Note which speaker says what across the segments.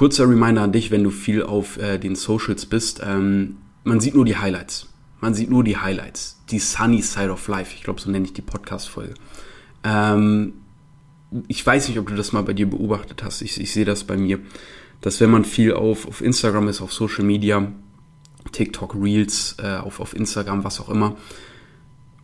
Speaker 1: kurzer Reminder an dich, wenn du viel auf äh, den Socials bist. Ähm, man sieht nur die Highlights. Man sieht nur die Highlights. Die Sunny Side of Life. Ich glaube, so nenne ich die Podcast-Folge. Ähm, ich weiß nicht, ob du das mal bei dir beobachtet hast. Ich, ich sehe das bei mir, dass wenn man viel auf, auf Instagram ist, auf Social Media, TikTok, Reels, äh, auf, auf Instagram, was auch immer,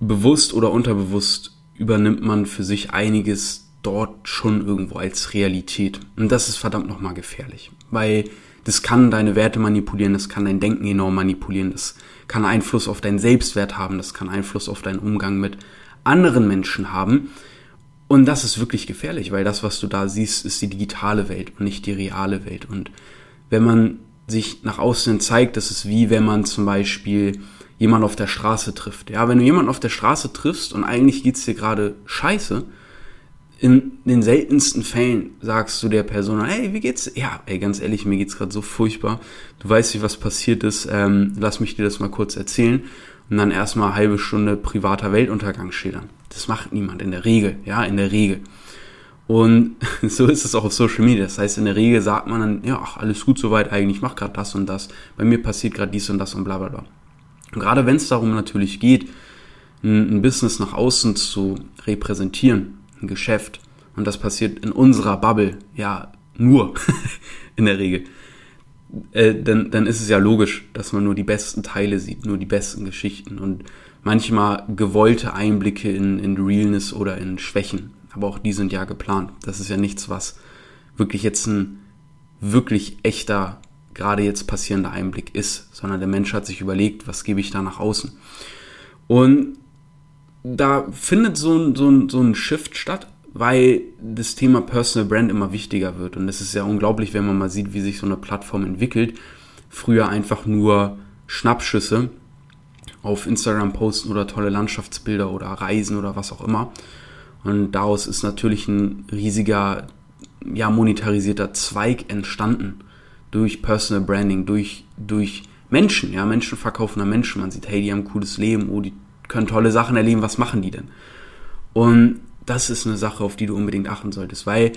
Speaker 1: bewusst oder unterbewusst übernimmt man für sich einiges dort schon irgendwo als Realität. Und das ist verdammt nochmal gefährlich, weil das kann deine Werte manipulieren, das kann dein Denken enorm manipulieren, das kann Einfluss auf deinen Selbstwert haben, das kann Einfluss auf deinen Umgang mit anderen Menschen haben. Und das ist wirklich gefährlich, weil das, was du da siehst, ist die digitale Welt und nicht die reale Welt. Und wenn man sich nach außen zeigt, das ist wie wenn man zum Beispiel jemand auf der Straße trifft. Ja, wenn du jemanden auf der Straße triffst und eigentlich geht's dir gerade scheiße, in den seltensten Fällen sagst du der Person, hey, wie geht's? Ja, ey, ganz ehrlich, mir geht's gerade so furchtbar. Du weißt nicht, was passiert ist. Ähm, lass mich dir das mal kurz erzählen und dann erstmal halbe Stunde privater Weltuntergang schildern. Das macht niemand in der Regel, ja, in der Regel. Und so ist es auch auf Social Media. Das heißt, in der Regel sagt man dann, ja, ach, alles gut soweit eigentlich, ich mach gerade das und das, bei mir passiert gerade dies und das und bla bla bla. Und gerade wenn es darum natürlich geht, ein Business nach außen zu repräsentieren, ein Geschäft, und das passiert in unserer Bubble, ja, nur in der Regel, äh, dann, dann ist es ja logisch, dass man nur die besten Teile sieht, nur die besten Geschichten und manchmal gewollte Einblicke in, in Realness oder in Schwächen. Aber auch die sind ja geplant. Das ist ja nichts, was wirklich jetzt ein wirklich echter, gerade jetzt passierender Einblick ist, sondern der Mensch hat sich überlegt, was gebe ich da nach außen. Und da findet so ein, so ein, so ein Shift statt, weil das Thema Personal Brand immer wichtiger wird. Und es ist ja unglaublich, wenn man mal sieht, wie sich so eine Plattform entwickelt. Früher einfach nur Schnappschüsse auf Instagram posten oder tolle Landschaftsbilder oder Reisen oder was auch immer. Und daraus ist natürlich ein riesiger, ja, monetarisierter Zweig entstanden durch Personal Branding, durch, durch Menschen, ja, Menschen verkaufender Menschen. Man sieht, hey, die haben ein cooles Leben, oh, die können tolle Sachen erleben, was machen die denn? Und das ist eine Sache, auf die du unbedingt achten solltest, weil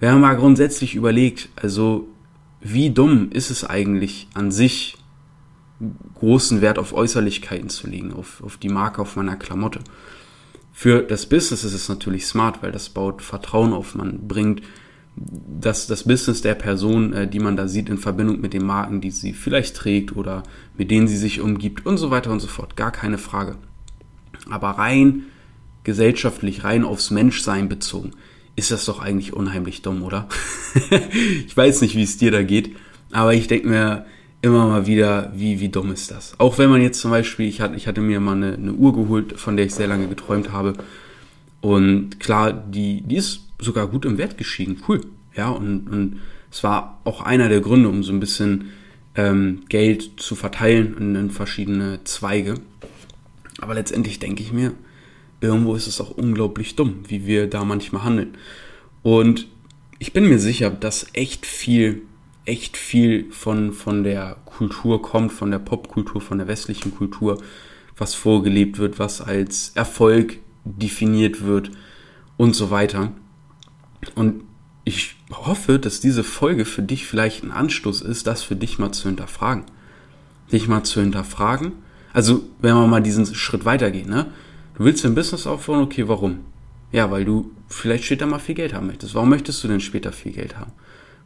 Speaker 1: wenn man mal grundsätzlich überlegt, also wie dumm ist es eigentlich an sich, großen Wert auf Äußerlichkeiten zu legen, auf, auf die Marke auf meiner Klamotte. Für das Business ist es natürlich smart, weil das baut Vertrauen auf. Man bringt das, das Business der Person, äh, die man da sieht, in Verbindung mit den Marken, die sie vielleicht trägt oder mit denen sie sich umgibt und so weiter und so fort. Gar keine Frage. Aber rein gesellschaftlich rein aufs Menschsein bezogen, ist das doch eigentlich unheimlich dumm, oder? ich weiß nicht, wie es dir da geht, aber ich denke mir immer mal wieder, wie, wie dumm ist das? Auch wenn man jetzt zum Beispiel, ich hatte, ich hatte mir mal eine, eine Uhr geholt, von der ich sehr lange geträumt habe. Und klar, die, die ist sogar gut im Wert gestiegen. Cool. Ja, und, und es war auch einer der Gründe, um so ein bisschen ähm, Geld zu verteilen in, in verschiedene Zweige. Aber letztendlich denke ich mir, irgendwo ist es auch unglaublich dumm, wie wir da manchmal handeln. Und ich bin mir sicher, dass echt viel, echt viel von, von der Kultur kommt, von der Popkultur, von der westlichen Kultur, was vorgelebt wird, was als Erfolg definiert wird und so weiter. Und ich hoffe, dass diese Folge für dich vielleicht ein Anstoß ist, das für dich mal zu hinterfragen. Dich mal zu hinterfragen. Also, wenn wir mal diesen Schritt weitergehen, ne? Du willst ein Business aufbauen, okay, warum? Ja, weil du vielleicht später mal viel Geld haben möchtest. Warum möchtest du denn später viel Geld haben?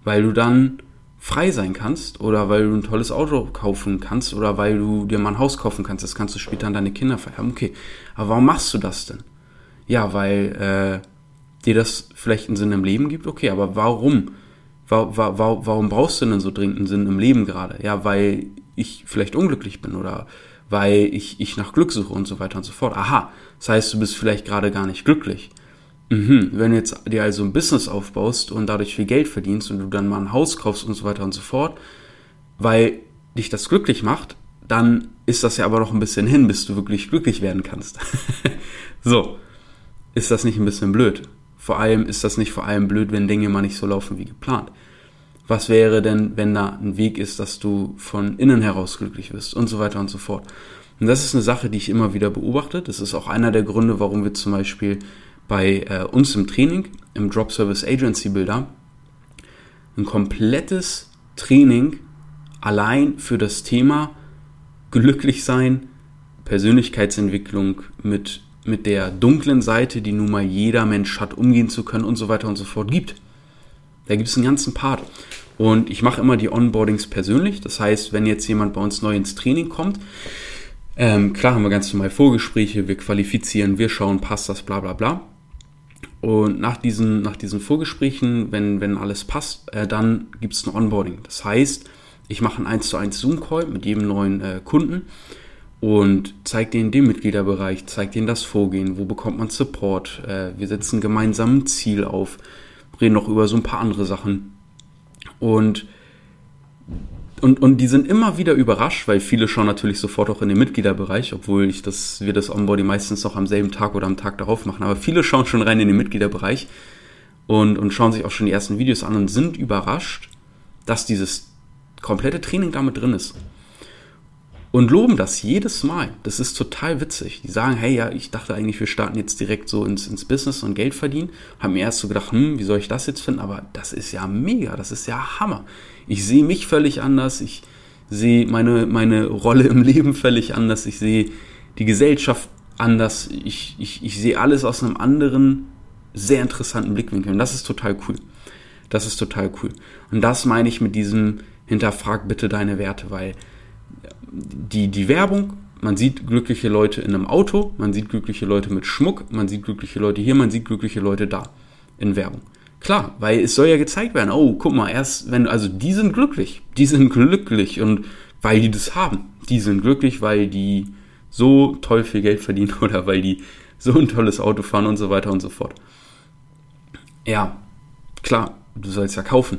Speaker 1: Weil du dann frei sein kannst oder weil du ein tolles Auto kaufen kannst oder weil du dir mal ein Haus kaufen kannst. Das kannst du später an deine Kinder vererben. Okay, aber warum machst du das denn? Ja, weil äh, dir das vielleicht einen Sinn im Leben gibt. Okay, aber warum? Wa wa wa warum brauchst du denn so dringend einen Sinn im Leben gerade? Ja, weil ich vielleicht unglücklich bin oder weil ich, ich nach Glück suche und so weiter und so fort. Aha, das heißt, du bist vielleicht gerade gar nicht glücklich. Mhm. Wenn du jetzt dir also ein Business aufbaust und dadurch viel Geld verdienst und du dann mal ein Haus kaufst und so weiter und so fort, weil dich das glücklich macht, dann ist das ja aber noch ein bisschen hin, bis du wirklich glücklich werden kannst. so, ist das nicht ein bisschen blöd? Vor allem ist das nicht vor allem blöd, wenn Dinge mal nicht so laufen wie geplant was wäre denn, wenn da ein Weg ist, dass du von innen heraus glücklich wirst und so weiter und so fort. Und das ist eine Sache, die ich immer wieder beobachte. Das ist auch einer der Gründe, warum wir zum Beispiel bei äh, uns im Training, im Drop Service Agency Builder, ein komplettes Training allein für das Thema glücklich sein, Persönlichkeitsentwicklung mit, mit der dunklen Seite, die nun mal jeder Mensch hat, umgehen zu können und so weiter und so fort gibt. Da gibt es einen ganzen Part. Und ich mache immer die Onboardings persönlich. Das heißt, wenn jetzt jemand bei uns neu ins Training kommt, ähm, klar haben wir ganz normal Vorgespräche, wir qualifizieren, wir schauen, passt das, bla bla bla. Und nach diesen, nach diesen Vorgesprächen, wenn, wenn alles passt, äh, dann gibt es ein Onboarding. Das heißt, ich mache einen 1 zu 1 Zoom-Call mit jedem neuen äh, Kunden und zeige denen den Mitgliederbereich, zeige denen das Vorgehen, wo bekommt man Support. Äh, wir setzen gemeinsam ein Ziel auf, reden noch über so ein paar andere Sachen. Und und, und die sind immer wieder überrascht, weil viele schauen natürlich sofort auch in den Mitgliederbereich, obwohl ich das, wir das Onboarding meistens noch am selben Tag oder am Tag darauf machen. Aber viele schauen schon rein in den Mitgliederbereich und, und schauen sich auch schon die ersten Videos an und sind überrascht, dass dieses komplette Training damit drin ist. Und loben das jedes Mal. Das ist total witzig. Die sagen, hey, ja, ich dachte eigentlich, wir starten jetzt direkt so ins, ins Business und Geld verdienen. Haben mir erst so gedacht, hm, wie soll ich das jetzt finden? Aber das ist ja mega, das ist ja Hammer ich sehe mich völlig anders, ich sehe meine, meine Rolle im Leben völlig anders, ich sehe die Gesellschaft anders, ich, ich, ich sehe alles aus einem anderen, sehr interessanten Blickwinkel. Und das ist total cool. Das ist total cool. Und das meine ich mit diesem Hinterfrag bitte deine Werte, weil die, die Werbung, man sieht glückliche Leute in einem Auto, man sieht glückliche Leute mit Schmuck, man sieht glückliche Leute hier, man sieht glückliche Leute da in Werbung. Klar, weil es soll ja gezeigt werden, oh, guck mal, erst wenn, also die sind glücklich, die sind glücklich und weil die das haben, die sind glücklich, weil die so toll viel Geld verdienen oder weil die so ein tolles Auto fahren und so weiter und so fort. Ja, klar, du sollst ja kaufen.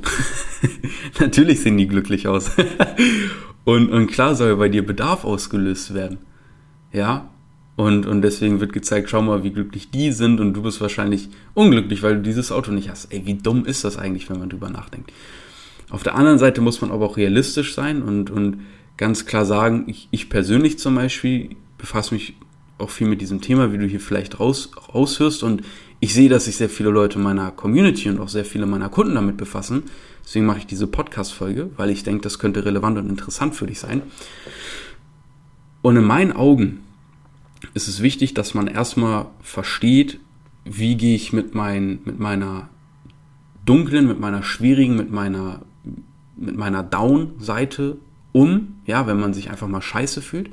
Speaker 1: Natürlich sehen die glücklich aus. und, und klar soll bei dir Bedarf ausgelöst werden. Ja, und, und deswegen wird gezeigt, schau mal, wie glücklich die sind und du bist wahrscheinlich unglücklich, weil du dieses Auto nicht hast. Ey, wie dumm ist das eigentlich, wenn man drüber nachdenkt? Auf der anderen Seite muss man aber auch realistisch sein und, und ganz klar sagen, ich, ich persönlich zum Beispiel befasse mich auch viel mit diesem Thema, wie du hier vielleicht raus, raushörst. Und ich sehe, dass sich sehr viele Leute meiner Community und auch sehr viele meiner Kunden damit befassen. Deswegen mache ich diese Podcast-Folge, weil ich denke, das könnte relevant und interessant für dich sein. Und in meinen Augen ist es wichtig, dass man erstmal versteht, wie gehe ich mit, mein, mit meiner dunklen, mit meiner schwierigen, mit meiner, mit meiner Down-Seite um, ja, wenn man sich einfach mal scheiße fühlt.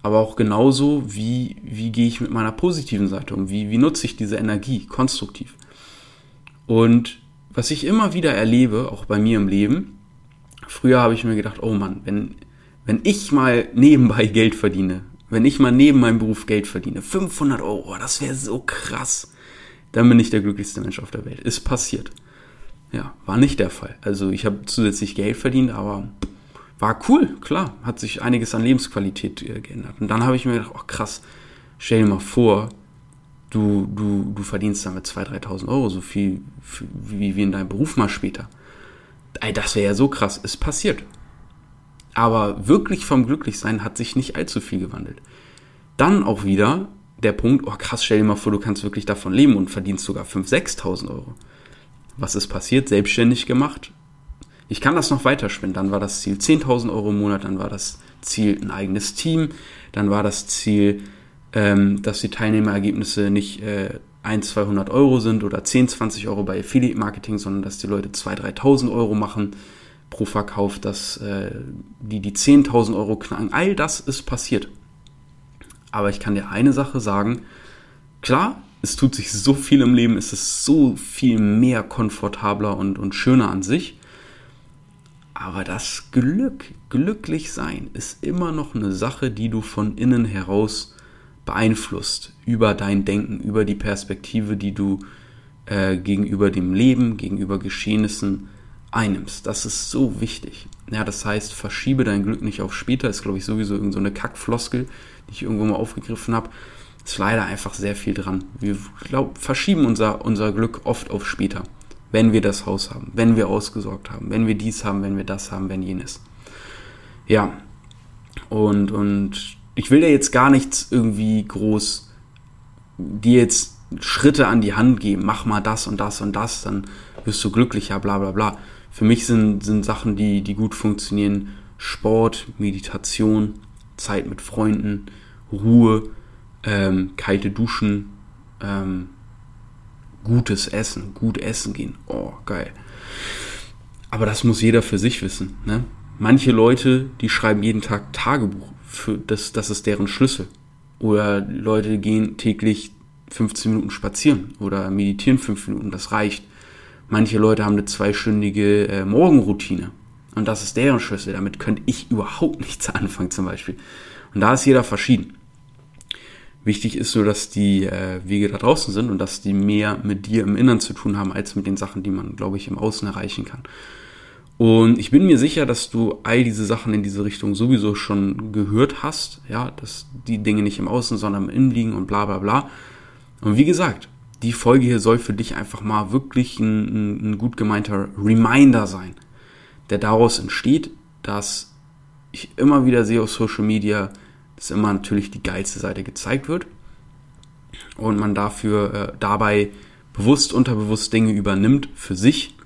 Speaker 1: Aber auch genauso, wie, wie gehe ich mit meiner positiven Seite um? Wie, wie nutze ich diese Energie konstruktiv? Und was ich immer wieder erlebe, auch bei mir im Leben, früher habe ich mir gedacht, oh Mann, wenn, wenn ich mal nebenbei Geld verdiene, wenn ich mal neben meinem Beruf Geld verdiene, 500 Euro, das wäre so krass. Dann bin ich der glücklichste Mensch auf der Welt. Ist passiert. Ja, war nicht der Fall. Also ich habe zusätzlich Geld verdient, aber war cool, klar. Hat sich einiges an Lebensqualität äh, geändert. Und dann habe ich mir gedacht, oh krass, stell dir mal vor, du, du, du verdienst damit 2.000, 3.000 Euro, so viel wie, wie in deinem Beruf mal später. Ey, das wäre ja so krass. Ist passiert. Aber wirklich vom Glücklichsein hat sich nicht allzu viel gewandelt. Dann auch wieder der Punkt, oh krass, stell dir mal vor, du kannst wirklich davon leben und verdienst sogar 5.000, 6.000 Euro. Was ist passiert? Selbstständig gemacht. Ich kann das noch weiterspinnen. Dann war das Ziel 10.000 Euro im Monat, dann war das Ziel ein eigenes Team, dann war das Ziel, ähm, dass die Teilnehmerergebnisse nicht äh, 1, 200 Euro sind oder 10, 20 Euro bei Affiliate Marketing, sondern dass die Leute 2.000, 3.000 Euro machen pro Verkauf, dass äh, die die 10.000 Euro knacken. All das ist passiert. Aber ich kann dir eine Sache sagen. Klar, es tut sich so viel im Leben, es ist so viel mehr komfortabler und, und schöner an sich. Aber das Glück, glücklich sein, ist immer noch eine Sache, die du von innen heraus beeinflusst. Über dein Denken, über die Perspektive, die du äh, gegenüber dem Leben, gegenüber Geschehnissen einnimmst. Das ist so wichtig. Ja, das heißt, verschiebe dein Glück nicht auf später, ist glaube ich sowieso irgendeine so Kackfloskel, die ich irgendwo mal aufgegriffen habe. Ist leider einfach sehr viel dran. Wir glaub, verschieben unser, unser Glück oft auf später. Wenn wir das Haus haben, wenn wir ausgesorgt haben, wenn wir dies haben, wenn wir das haben, wenn jenes. Ja. Und, und ich will dir jetzt gar nichts irgendwie groß dir jetzt Schritte an die Hand geben. Mach mal das und das und das, dann wirst du glücklicher, bla bla bla Für mich sind, sind Sachen, die, die gut funktionieren, Sport, Meditation, Zeit mit Freunden, Ruhe, ähm, kalte Duschen, ähm, gutes Essen, gut essen gehen. Oh, geil. Aber das muss jeder für sich wissen. Ne? Manche Leute, die schreiben jeden Tag Tagebuch. Für das, das ist deren Schlüssel. Oder Leute gehen täglich 15 Minuten spazieren oder meditieren 5 Minuten, das reicht. Manche Leute haben eine zweistündige äh, Morgenroutine. Und das ist deren Schlüssel. Damit könnte ich überhaupt nichts anfangen zum Beispiel. Und da ist jeder verschieden. Wichtig ist nur, dass die äh, Wege da draußen sind und dass die mehr mit dir im Innern zu tun haben, als mit den Sachen, die man, glaube ich, im Außen erreichen kann. Und ich bin mir sicher, dass du all diese Sachen in diese Richtung sowieso schon gehört hast, ja, dass die Dinge nicht im Außen, sondern im Innen liegen und bla bla bla. Und wie gesagt, die Folge hier soll für dich einfach mal wirklich ein, ein, gut gemeinter Reminder sein, der daraus entsteht, dass ich immer wieder sehe auf Social Media, dass immer natürlich die geilste Seite gezeigt wird und man dafür äh, dabei bewusst, unterbewusst Dinge übernimmt für sich,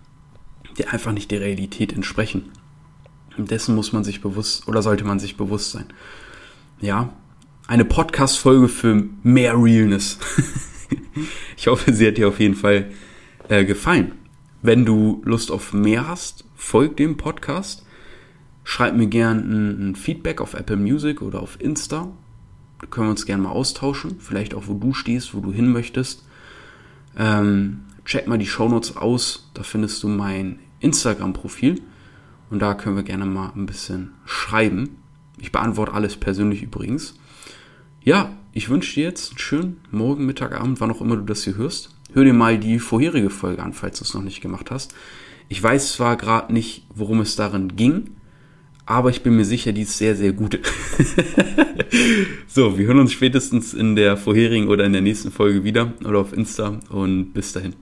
Speaker 1: die einfach nicht der Realität entsprechen. Und dessen muss man sich bewusst oder sollte man sich bewusst sein. Ja, eine Podcast-Folge für mehr Realness. ich hoffe, sie hat dir auf jeden Fall äh, gefallen. Wenn du Lust auf mehr hast, folg dem Podcast. Schreib mir gern ein, ein Feedback auf Apple Music oder auf Insta. Da können wir uns gerne mal austauschen. Vielleicht auch, wo du stehst, wo du hin möchtest. Ähm, check mal die Shownotes aus. Da findest du mein Instagram-Profil. Und da können wir gerne mal ein bisschen schreiben. Ich beantworte alles persönlich übrigens. Ja, ich wünsche dir jetzt einen schönen Morgen, Mittag, Abend, wann auch immer du das hier hörst. Hör dir mal die vorherige Folge an, falls du es noch nicht gemacht hast. Ich weiß zwar gerade nicht, worum es darin ging, aber ich bin mir sicher, die ist sehr, sehr gut. so, wir hören uns spätestens in der vorherigen oder in der nächsten Folge wieder oder auf Insta und bis dahin.